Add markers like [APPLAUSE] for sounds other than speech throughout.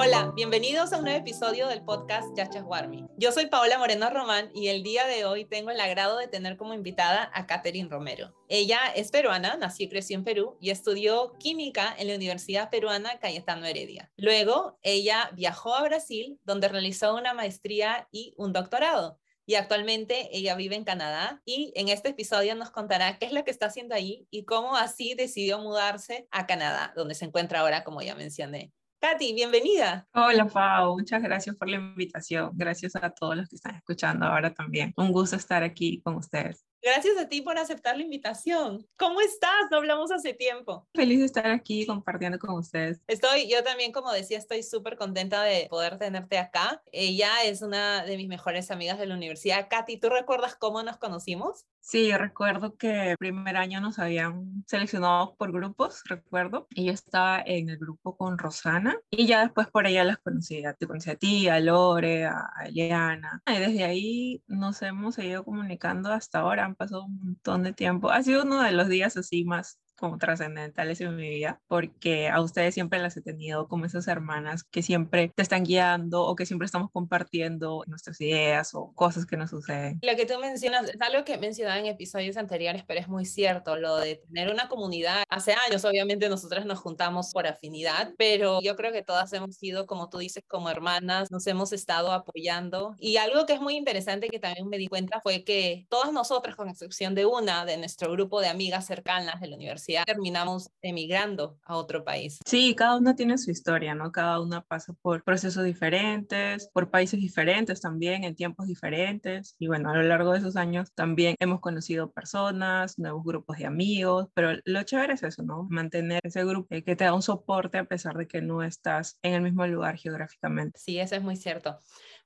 Hola, bienvenidos a un nuevo episodio del podcast Yachas Warmi. Yo soy Paola Moreno Román y el día de hoy tengo el agrado de tener como invitada a Catherine Romero. Ella es peruana, nació y creció en Perú y estudió química en la Universidad Peruana Cayetano Heredia. Luego, ella viajó a Brasil, donde realizó una maestría y un doctorado y actualmente ella vive en Canadá y en este episodio nos contará qué es lo que está haciendo ahí y cómo así decidió mudarse a Canadá, donde se encuentra ahora, como ya mencioné. Katy, bienvenida. Hola, Pau. Muchas gracias por la invitación. Gracias a todos los que están escuchando ahora también. Un gusto estar aquí con ustedes. Gracias a ti por aceptar la invitación. ¿Cómo estás? No hablamos hace tiempo. Feliz de estar aquí compartiendo con ustedes. Estoy, yo también, como decía, estoy súper contenta de poder tenerte acá. Ella es una de mis mejores amigas de la universidad. Katy, ¿tú recuerdas cómo nos conocimos? Sí, yo recuerdo que el primer año nos habían seleccionado por grupos, recuerdo, y yo estaba en el grupo con Rosana, y ya después por ella las conocí, te conocí a ti, a Lore, a Eliana, y desde ahí nos hemos seguido comunicando hasta ahora, han pasado un montón de tiempo, ha sido uno de los días así más como trascendentales en mi vida, porque a ustedes siempre las he tenido como esas hermanas que siempre te están guiando o que siempre estamos compartiendo nuestras ideas o cosas que nos suceden. Lo que tú mencionas es algo que he mencionado en episodios anteriores, pero es muy cierto, lo de tener una comunidad. Hace años, obviamente, nosotras nos juntamos por afinidad, pero yo creo que todas hemos sido, como tú dices, como hermanas, nos hemos estado apoyando. Y algo que es muy interesante que también me di cuenta fue que todas nosotras, con excepción de una de nuestro grupo de amigas cercanas de la universidad, terminamos emigrando a otro país. Sí, cada una tiene su historia, ¿no? Cada una pasa por procesos diferentes, por países diferentes también, en tiempos diferentes. Y bueno, a lo largo de esos años también hemos conocido personas, nuevos grupos de amigos, pero lo chévere es eso, ¿no? Mantener ese grupo que te da un soporte a pesar de que no estás en el mismo lugar geográficamente. Sí, eso es muy cierto.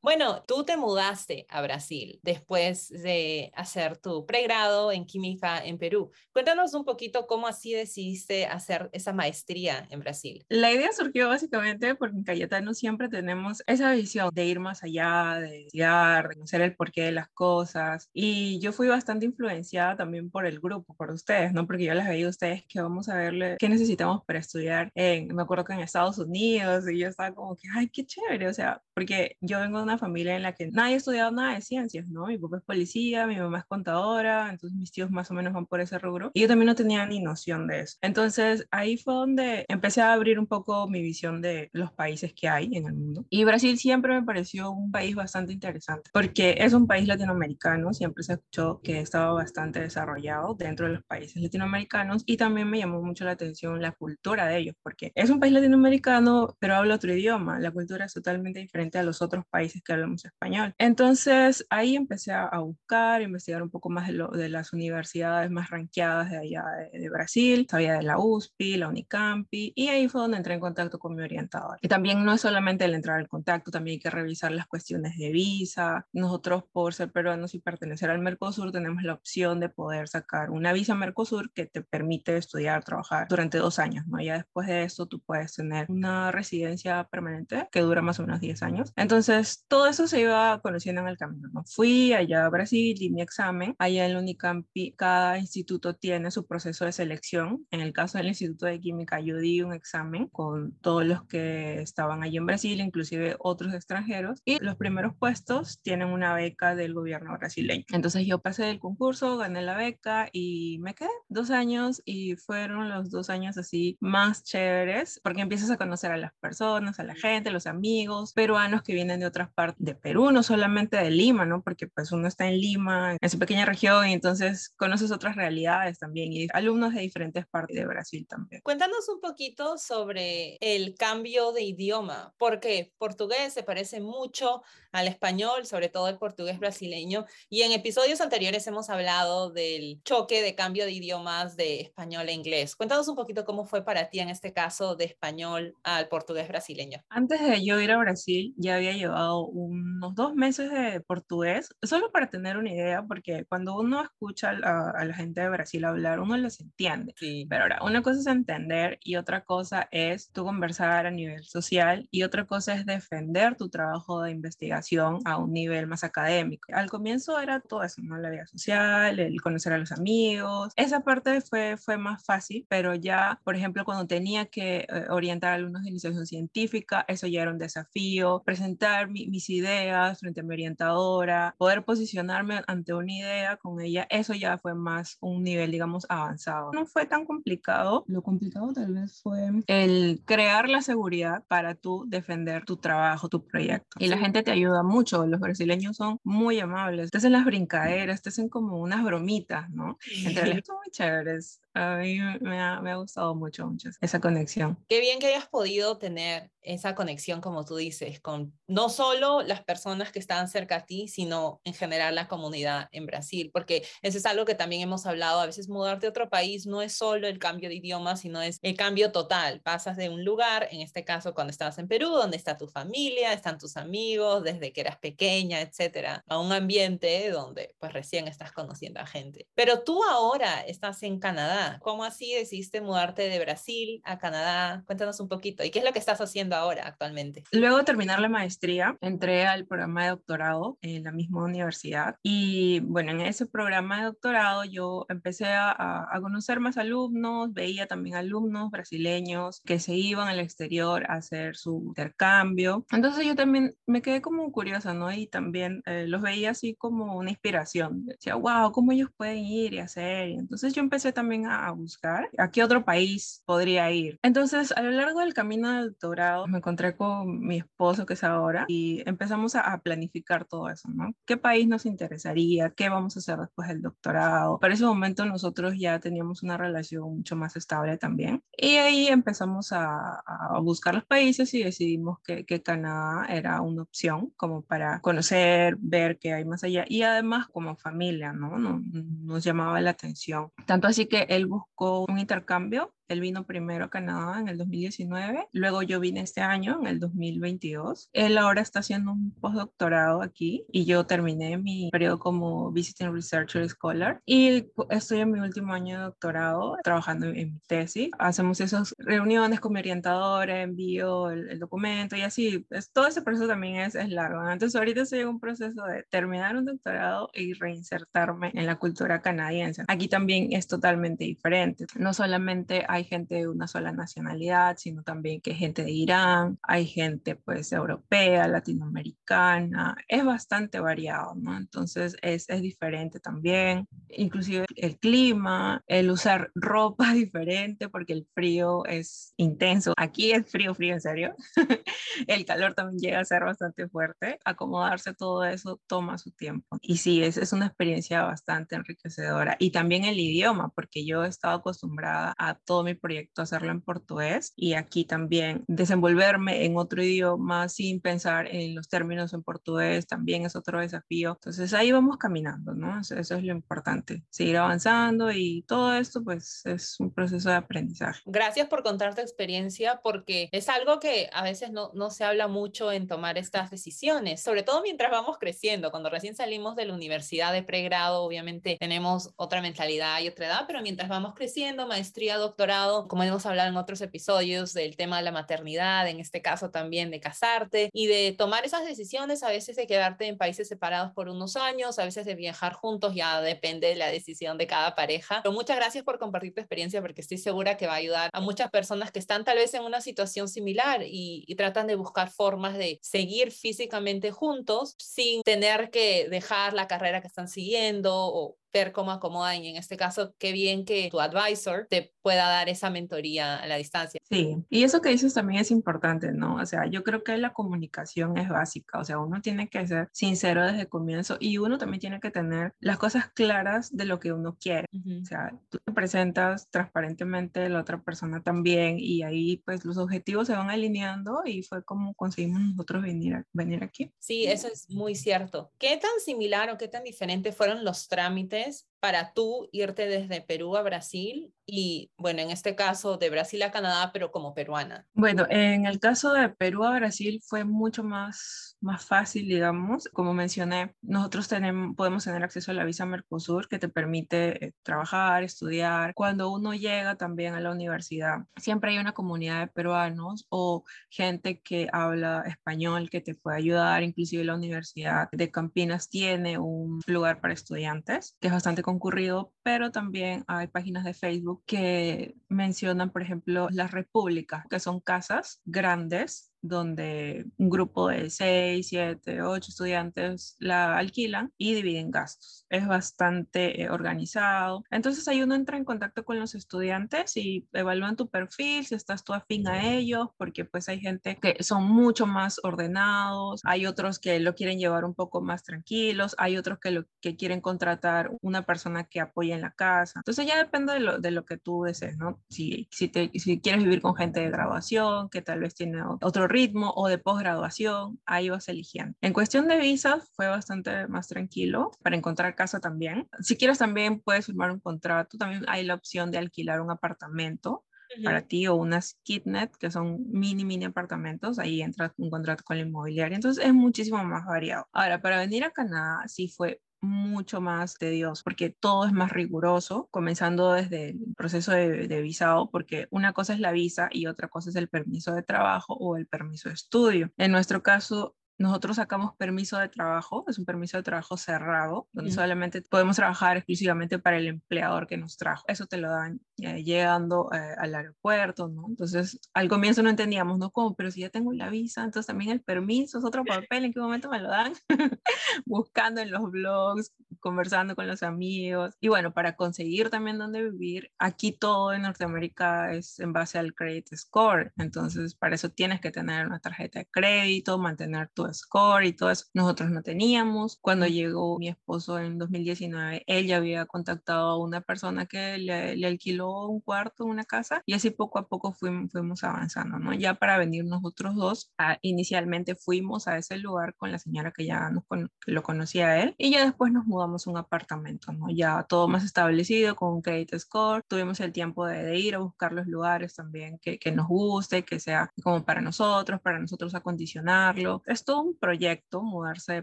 Bueno, tú te mudaste a Brasil después de hacer tu pregrado en química en Perú. Cuéntanos un poquito cómo así decidiste hacer esa maestría en Brasil. La idea surgió básicamente porque en Cayetano siempre tenemos esa visión de ir más allá, de estudiar, de conocer el porqué de las cosas. Y yo fui bastante influenciada también por el grupo, por ustedes, ¿no? Porque yo les veía a ustedes que vamos a verle qué necesitamos para estudiar en, me acuerdo que en Estados Unidos, y yo estaba como que, ay, qué chévere, o sea, porque yo vengo de una familia en la que nadie ha estudiado nada de ciencias, ¿no? Mi papá es policía, mi mamá es contadora, entonces mis tíos más o menos van por ese rubro. Y yo también no tenía ni noción de eso. Entonces ahí fue donde empecé a abrir un poco mi visión de los países que hay en el mundo. Y Brasil siempre me pareció un país bastante interesante, porque es un país latinoamericano, siempre se escuchó que estaba bastante desarrollado dentro de los países latinoamericanos y también me llamó mucho la atención la cultura de ellos, porque es un país latinoamericano, pero habla otro idioma, la cultura es totalmente diferente a los otros países que hablamos español. Entonces ahí empecé a, buscar, investigar un poco más de, lo, de las universidades más ranqueadas de allá de, Brasil, sabía de la USPI, la Unicampi, y ahí fue donde entré en contacto con mi orientador. Y también no es solamente el entrar en contacto, también hay que revisar las cuestiones de visa. Nosotros, por ser peruanos y pertenecer al Mercosur, tenemos la opción de poder sacar una visa Mercosur que te permite estudiar, trabajar durante dos años, ¿no? Ya después de esto tú puedes tener una residencia permanente que dura más o menos 10 años. Entonces, todo eso se iba conociendo en el camino, ¿no? Fui allá a Brasil, di mi examen. Allá en la Unicampi, cada instituto tiene su proceso de selección. En el caso del Instituto de Química, yo di un examen con todos los que estaban allí en Brasil, inclusive otros extranjeros. Y los primeros puestos tienen una beca del gobierno brasileño. Entonces, yo pasé el concurso, gané la beca y me quedé dos años y fueron los dos años así más chéveres porque empiezas a conocer a las personas, a la gente, los amigos peruanos que vienen de otras partes de Perú, no solamente de Lima, ¿no? Porque pues uno está en Lima, en su pequeña región, y entonces conoces otras realidades también y alumnos de diferentes partes de Brasil también. Cuéntanos un poquito sobre el cambio de idioma, porque portugués se parece mucho al español, sobre todo el portugués brasileño, y en episodios anteriores hemos hablado del choque de cambio de idiomas de español a inglés. Cuéntanos un poquito cómo fue para ti en este caso de español al portugués brasileño. Antes de yo ir a Brasil, ya había llevado unos dos meses de portugués, solo para tener una idea, porque cuando uno escucha a, la gente de Brasil hablar, uno les entiende. entiende. Pero ahora, una cosa es entender y otra cosa es tú conversar a nivel social y otra cosa es defender tu trabajo de investigación a un nivel más académico. Al comienzo era todo eso, ¿no? La vida social, el conocer a los amigos. Esa parte fue, fue más fácil, pero ya, por ejemplo, cuando tenía que eh, orientar a alumnos de iniciación científica, eso ya era un desafío. Presentar mis ideas frente a mi orientadora, poder posicionarme ante una idea con ella, eso ya fue más un nivel, digamos, avanzado. No fue tan complicado. Lo complicado tal vez fue el crear la seguridad para tú defender tu trabajo, tu proyecto. Y la gente te ayuda mucho. Los brasileños son muy amables. Te hacen las brincaderas, te hacen como unas bromitas, ¿no? Entre ellos son muy chéveres. A mí me ha, me ha gustado mucho, mucho esa conexión. Qué bien que hayas podido tener esa conexión, como tú dices, con no solo las personas que estaban cerca a ti, sino en general la comunidad en Brasil, porque eso es algo que también hemos hablado, a veces mudarte a otro país no es solo el cambio de idioma, sino es el cambio total. Pasas de un lugar, en este caso cuando estabas en Perú, donde está tu familia, están tus amigos, desde que eras pequeña, etcétera, a un ambiente donde pues recién estás conociendo a gente. Pero tú ahora estás en Canadá ¿Cómo así decidiste mudarte de Brasil a Canadá? Cuéntanos un poquito. ¿Y qué es lo que estás haciendo ahora actualmente? Luego de terminar la maestría, entré al programa de doctorado en la misma universidad. Y bueno, en ese programa de doctorado yo empecé a, a conocer más alumnos, veía también alumnos brasileños que se iban al exterior a hacer su intercambio. Entonces yo también me quedé como curiosa, ¿no? Y también eh, los veía así como una inspiración. Decía, wow, ¿cómo ellos pueden ir y hacer? Y entonces yo empecé también a a buscar a qué otro país podría ir. Entonces, a lo largo del camino del doctorado, me encontré con mi esposo, que es ahora, y empezamos a, planificar todo eso, ¿no? ¿Qué país nos interesaría? ¿Qué vamos a hacer después del doctorado? Para ese momento nosotros ya teníamos una relación mucho más estable también. Y ahí empezamos a, a buscar los países y decidimos que, que Canadá era una opción como para conocer, ver qué hay más allá y además como familia, ¿no? Nos, nos llamaba la atención. Tanto así que él buscó un intercambio él vino primero a Canadá en el 2019, luego yo vine este año, en el 2022. Él ahora está haciendo un postdoctorado aquí y yo terminé mi periodo como Visiting Researcher Scholar y estoy en mi último año de doctorado trabajando en mi tesis. Hacemos esas reuniones con mi orientadora, envío el, documento y así. Es, todo ese proceso también es, es largo. Entonces ahorita estoy en un proceso de terminar un doctorado y reinsertarme en la cultura canadiense. Aquí también es totalmente diferente. No solamente hay gente de una sola nacionalidad, sino también que hay gente de Irán, hay gente pues europea, latinoamericana, es bastante variado, ¿no? Entonces es, es diferente también, inclusive el clima, el usar ropa [LAUGHS] diferente porque el frío es intenso, aquí es frío, frío en serio, [LAUGHS] el calor también llega a ser bastante fuerte, acomodarse todo eso toma su tiempo. Y sí, es, es una experiencia bastante enriquecedora. Y también el idioma porque yo he estado acostumbrada a todo mi proyecto hacerlo en portugués y aquí también desenvolverme en otro idioma sin pensar en los términos en portugués también es otro desafío. Entonces ahí vamos caminando, ¿no? Eso, es lo importante, seguir avanzando y todo esto pues es un proceso de aprendizaje. Gracias por contar tu experiencia porque es algo que a veces no, no se habla mucho en tomar estas decisiones, sobre todo mientras vamos creciendo. Cuando recién salimos de la universidad de pregrado, obviamente tenemos otra mentalidad y otra edad, pero mientras vamos creciendo, maestría, doctorado, como hemos hablado en otros episodios, del tema de la maternidad, en este caso también de casarte y de tomar esas decisiones, a veces de quedarte en países separados por unos años, a veces de viajar juntos, ya depende de la decisión de cada pareja. Pero muchas gracias por compartir tu experiencia porque estoy segura que va a ayudar a muchas personas que están tal vez en una situación similar y, y tratan de buscar formas de seguir físicamente juntos sin tener que dejar la carrera que están siguiendo o ver cómo acomodan y en este caso qué bien que tu advisor te pueda dar esa mentoría a la distancia. Sí, y eso que dices también es importante, ¿no? O sea, yo creo que la comunicación es básica, o sea, uno tiene que ser sincero desde el comienzo y uno también tiene que tener las cosas claras de lo que uno quiere. O sea, tú te presentas transparentemente, la otra persona también y ahí pues los objetivos se van alineando y fue como conseguimos nosotros venir, venir aquí. Sí, eso es muy cierto. ¿Qué tan similar o qué tan diferente fueron los trámites vez para tú irte desde Perú a Brasil y, bueno, en este caso de Brasil a Canadá, pero como peruana? Bueno, en el caso de Perú a Brasil fue mucho más, más fácil, digamos. Como mencioné, nosotros tenemos, podemos tener acceso a la visa Mercosur que te permite eh, trabajar, estudiar. Cuando uno llega también a la universidad, siempre hay una comunidad de peruanos o gente que habla español que te puede ayudar. Inclusive la Universidad de Campinas tiene un lugar para estudiantes que es bastante concurrido, pero también hay páginas de Facebook que mencionan, por ejemplo, las repúblicas, que son casas grandes donde un grupo de 6, 7, 8 estudiantes la alquilan y dividen gastos. Es bastante eh, organizado. Entonces ahí uno entra en contacto con los estudiantes y evalúan tu perfil, si estás tú afín a ellos, porque pues hay gente que son mucho más ordenados, hay otros que lo quieren llevar un poco más tranquilos, hay otros que, lo, que quieren contratar una persona que apoye en la casa. Entonces ya depende de lo, de lo que tú desees, ¿no? Si, si, te, si quieres vivir con gente de graduación, que tal vez tiene otro ritmo o de posgraduación, ahí vas eligiendo. En cuestión de visas fue bastante más tranquilo para encontrar casa también. Si quieres también puedes firmar un contrato, también hay la opción de alquilar un apartamento para ti o unas kitnet que son mini mini apartamentos. Ahí entras un contrato con la inmobiliaria. Entonces es muchísimo más variado. Ahora para venir a Canadá sí fue mucho más tedioso porque todo es más riguroso, comenzando desde el proceso de, de, visado, porque una cosa es la visa y otra cosa es el permiso de trabajo o el permiso de estudio. En nuestro caso, nosotros sacamos permiso de trabajo, es un permiso de trabajo cerrado, donde solamente podemos trabajar exclusivamente para el empleador que nos trajo. Eso te lo dan eh, llegando eh, al aeropuerto, ¿no? Entonces, al comienzo no entendíamos, ¿no? Como, pero si ya tengo la visa, entonces también el permiso es otro [LAUGHS] papel, ¿en qué momento me lo dan? [LAUGHS] Buscando en los blogs, conversando con los amigos. Y bueno, para conseguir también dónde vivir, aquí todo en Norteamérica es en base al credit score. Entonces, para eso tienes que tener una tarjeta de crédito, mantener tu score y todo eso. Nosotros no teníamos. Cuando llegó mi esposo en 2019, él ya había contactado a una persona que le, le alquiló un cuarto, una casa, y así poco a poco fuimos, fuimos avanzando, ¿no? Ya para venir nosotros dos, inicialmente fuimos a ese lugar con la señora que ya nos lo conocía a él, y ya después nos mudamos a un apartamento, ¿no? Ya todo más establecido, con un credit score. Tuvimos el tiempo de, de ir a buscar los lugares también que, que, nos guste, que sea como para nosotros, para nosotros acondicionarlo. Esto un proyecto mudarse de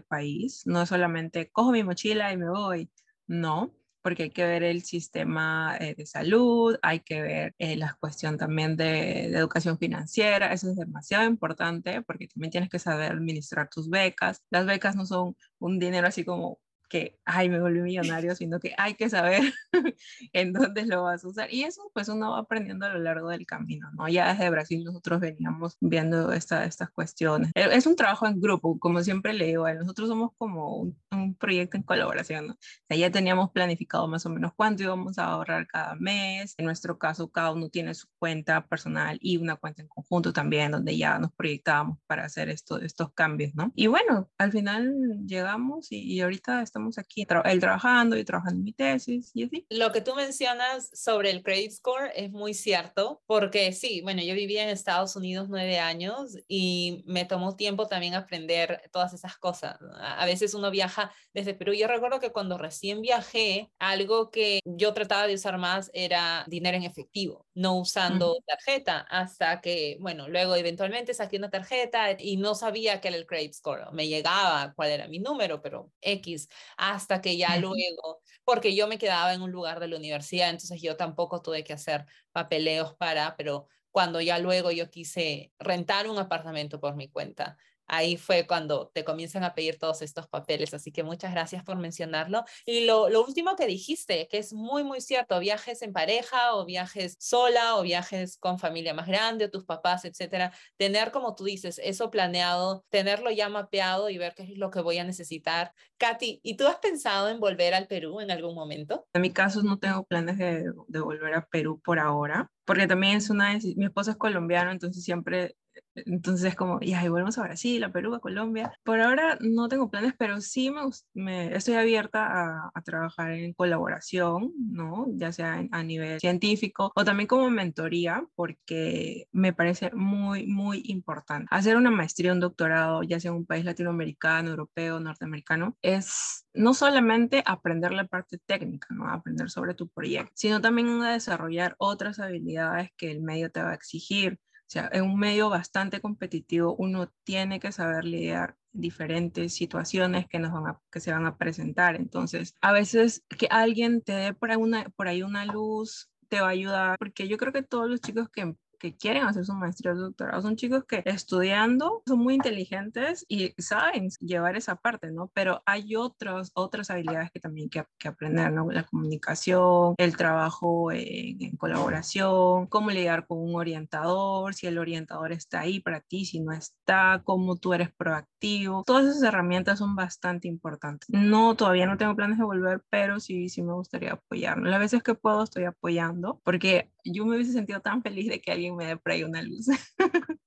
país, no es solamente cojo mi mochila y me voy, no, porque hay que ver el sistema eh, de salud, hay que ver eh, la cuestión también de, de, educación financiera, eso es demasiado importante porque también tienes que saber administrar tus becas. Las becas no son un dinero así como que, ay, me volví millonario, sino que hay que saber [LAUGHS] en dónde lo vas a usar. Y eso pues uno va aprendiendo a lo largo del camino, ¿no? Ya desde Brasil nosotros veníamos viendo esta, estas cuestiones. E, es un trabajo en grupo, como siempre le digo, nosotros somos como un, un proyecto en colaboración, ¿no? O sea, ya teníamos planificado más o menos cuánto íbamos a ahorrar cada mes. En nuestro caso, cada uno tiene su cuenta personal y una cuenta en conjunto también, donde ya nos proyectábamos para hacer esto, estos cambios, ¿no? Y bueno, al final llegamos y, y ahorita estamos aquí, él trabajando y trabajando en mi tesis y así. Lo que tú mencionas sobre el credit score es muy cierto, porque sí, bueno, yo vivía en Estados Unidos nueve años y me tomó tiempo también aprender todas esas cosas. A veces uno viaja desde Perú. Yo recuerdo que cuando recién viajé, algo que yo trataba de usar más era dinero en efectivo, no usando tarjeta, hasta que, bueno, luego eventualmente saqué una tarjeta y no sabía qué era el credit score. Me llegaba cuál era mi número, pero X hasta que ya luego, porque yo me quedaba en un lugar de la universidad, entonces yo tampoco tuve que hacer papeleos para, pero cuando ya luego yo quise rentar un apartamento por mi cuenta, ahí fue cuando te comienzan a pedir todos estos papeles. Así que muchas gracias por mencionarlo. Y lo, último que dijiste, que es muy, muy cierto, viajes en pareja o viajes sola o viajes con familia más grande o tus papás, etcétera. Tener, como tú dices, eso planeado, tenerlo ya mapeado y ver qué es lo que voy a necesitar. Katy, ¿y tú has pensado en volver al Perú en algún momento? En mi caso no tengo planes de, volver a Perú por ahora porque también es una, mi esposo es colombiano, entonces siempre entonces es como, y volvemos a Brasil, a Perú, a Colombia. Por ahora no tengo planes, pero sí me, estoy abierta a, trabajar en colaboración, ¿no? Ya sea a nivel científico o también como mentoría, porque me parece muy, muy importante. Hacer una maestría, un doctorado, ya sea en un país latinoamericano, europeo, norteamericano, es no solamente aprender la parte técnica, ¿no? Aprender sobre tu proyecto, sino también desarrollar otras habilidades que el medio te va a exigir sea, en un medio bastante competitivo uno tiene que saber lidiar diferentes situaciones que, nos van que se van a presentar. Entonces, a veces que alguien te dé por, una, por ahí una luz te va a ayudar, porque yo creo que todos los chicos que que quieren hacer su maestría o doctorado. Son chicos que estudiando son muy inteligentes y saben llevar esa parte, ¿no? Pero hay otras otras habilidades que también hay que, aprender, ¿no? La comunicación, el trabajo en, en, colaboración, cómo lidiar con un orientador, si el orientador está ahí para ti, si no está, cómo tú eres proactivo. Todas esas herramientas son bastante importantes. No, todavía no tengo planes de volver, pero sí, sí me gustaría apoyarlo. Las veces que puedo estoy apoyando porque yo me hubiese sentido tan feliz de que alguien me dé por ahí una luz. [LAUGHS]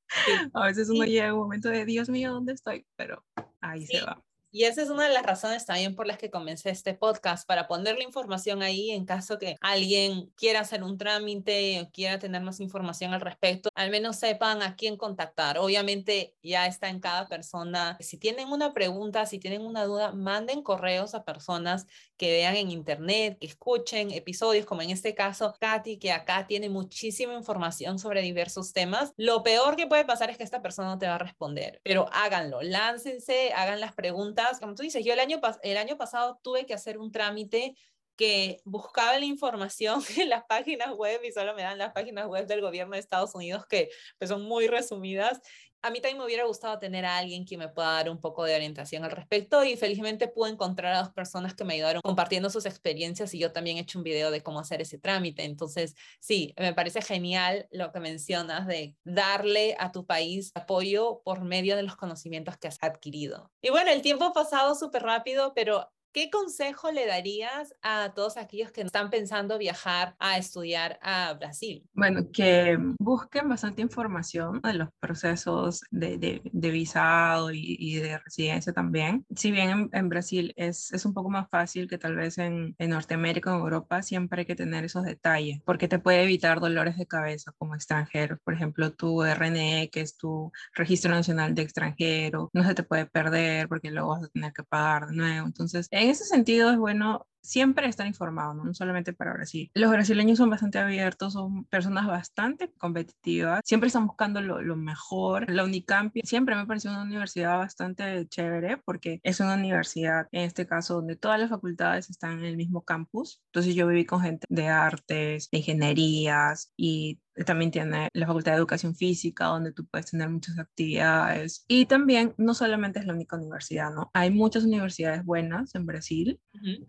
a veces uno llega a un momento de, Dios mío, ¿dónde estoy? Pero ahí se va. Y esa es una de las razones también por las que comencé este podcast, para poner la información ahí en caso que alguien quiera hacer un trámite o quiera tener más información al respecto, al menos sepan a quién contactar. Obviamente ya está en cada persona. Si tienen una pregunta, si tienen una duda, manden correos a personas que vean en internet, que escuchen episodios, como en este caso Katy, que acá tiene muchísima información sobre diversos temas. Lo peor que puede pasar es que esta persona no te va a responder, pero háganlo, láncense, hagan las preguntas como tú dices, yo el año, el año pasado tuve que hacer un trámite que buscaba la información [LAUGHS] en las páginas web y solo me dan las páginas web del gobierno de Estados Unidos que pues, son muy resumidas a mí también me hubiera gustado tener a alguien que me pueda dar un poco de orientación al respecto y felizmente pude encontrar a dos personas que me ayudaron compartiendo sus experiencias y yo también he hecho un video de cómo hacer ese trámite. Entonces, sí, me parece genial lo que mencionas de darle a tu país apoyo por medio de los conocimientos que has adquirido. Y bueno, el tiempo ha pasado súper rápido, pero ¿Qué consejo le darías a todos aquellos que están pensando viajar a estudiar a Brasil? Bueno, que busquen bastante información de los procesos de, de, visado y, y, de residencia también. Si bien en, Brasil es, es, un poco más fácil que tal vez en, en, Norteamérica o en Europa, siempre hay que tener esos detalles, porque te puede evitar dolores de cabeza como extranjero. Por ejemplo, tu RNE, que es tu Registro Nacional de Extranjero, no se te puede perder porque luego vas a tener que pagar de nuevo. Entonces, en ese sentido es bueno siempre estar informado, ¿no? solamente para Brasil. Los brasileños son bastante abiertos, son personas bastante competitivas, siempre están buscando lo, lo mejor. La Unicamp siempre me pareció una universidad bastante chévere porque es una universidad, en este caso, donde todas las facultades están en el mismo campus. Entonces yo viví con gente de artes, de ingenierías y también tiene la Facultad de Educación Física, donde tú puedes tener muchas actividades. Y también, no solamente es la única universidad, ¿no? Hay muchas universidades buenas en Brasil.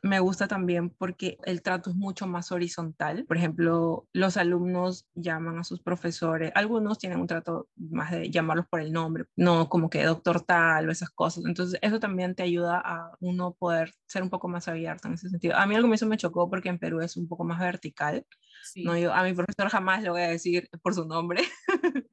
Me gusta también porque el trato es mucho más horizontal. Por ejemplo, los alumnos llaman a sus profesores. Algunos tienen un trato más de llamarlos por el nombre, no como que doctor tal o esas cosas. Entonces, eso también te ayuda a uno poder ser un poco más abierto en ese sentido. A mí algo me hizo me chocó porque en Perú es un poco más vertical. No, yo a mi profesor jamás le voy a decir por su nombre, [LAUGHS]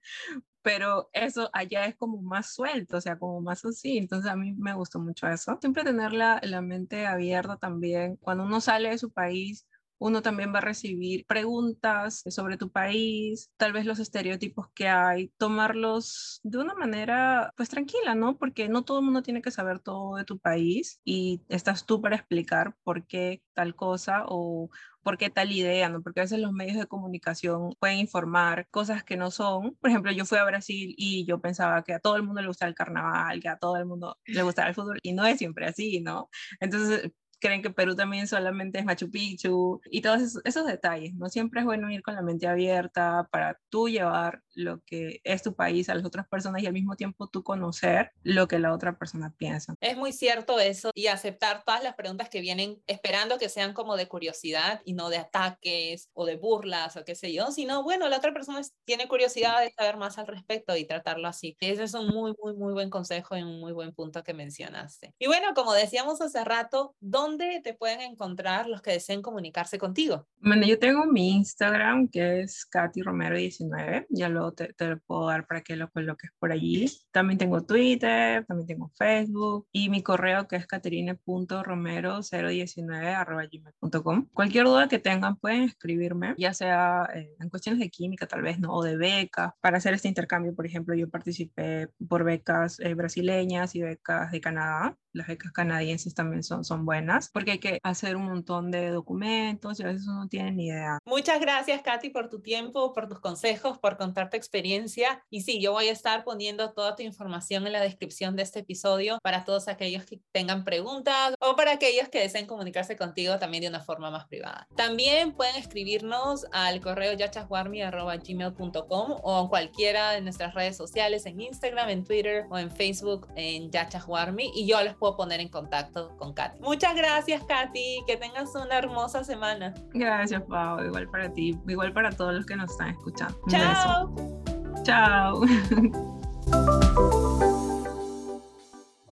pero eso allá es como más suelto, o sea, como más así. Entonces a mí me gustó mucho eso. Siempre tener la, la mente abierta también. Cuando uno sale de su país, uno también va a recibir preguntas sobre tu país, tal vez los estereotipos que hay, tomarlos de una manera pues tranquila, ¿no? Porque no todo el mundo tiene que saber todo de tu país y estás tú para explicar por qué tal cosa o por qué tal idea, ¿no? Porque a veces los medios de comunicación pueden informar cosas que no son. Por ejemplo, yo fui a Brasil y yo pensaba que a todo el mundo le gustaba el carnaval, que a todo el mundo le gustaba el fútbol y no es siempre así, ¿no? Entonces, creen que Perú también solamente es Machu Picchu y todos esos, detalles, ¿no? Siempre es bueno ir con la mente abierta para tú llevar lo que es tu país a las otras personas y al mismo tiempo tú conocer lo que la otra persona piensa. Es muy cierto eso y aceptar todas las preguntas que vienen esperando que sean como de curiosidad y no de ataques o de burlas o qué sé yo, sino bueno, la otra persona tiene curiosidad de saber más al respecto y tratarlo así. Ese es un muy, muy, muy buen consejo y un muy buen punto que mencionaste. Y bueno, como decíamos hace rato, ¿dónde dónde te pueden encontrar los que deseen comunicarse contigo? Bueno, yo tengo mi Instagram que es Katy Romero 19, ya luego te, te, lo puedo dar para que lo coloques por allí. También tengo Twitter, también tengo Facebook y mi correo que es caterine.romero019 Cualquier duda que tengan pueden escribirme, ya sea eh, en cuestiones de química tal vez, ¿no? O de becas. Para hacer este intercambio, por ejemplo, yo participé por becas eh, brasileñas y becas de Canadá las becas canadienses también son, son buenas, porque hay que hacer un montón de documentos y a veces uno no tiene ni idea. Muchas gracias, Katy, por tu tiempo, por tus consejos, por contar tu experiencia. Y sí, yo voy a estar poniendo toda tu información en la descripción de este episodio para todos aquellos que tengan preguntas o para aquellos que deseen comunicarse contigo también de una forma más privada. También pueden escribirnos al correo yachaswarmi.gmail.com o en cualquiera de nuestras redes sociales, en Instagram, en Twitter o en Facebook, en yachaswarmi. Y yo les puedo poner en contacto con Katy. Muchas gracias, Katy. Que tengas una hermosa semana. Gracias, Pau. Igual para ti, igual para todos los que nos están escuchando. Chao. Chao. [LAUGHS]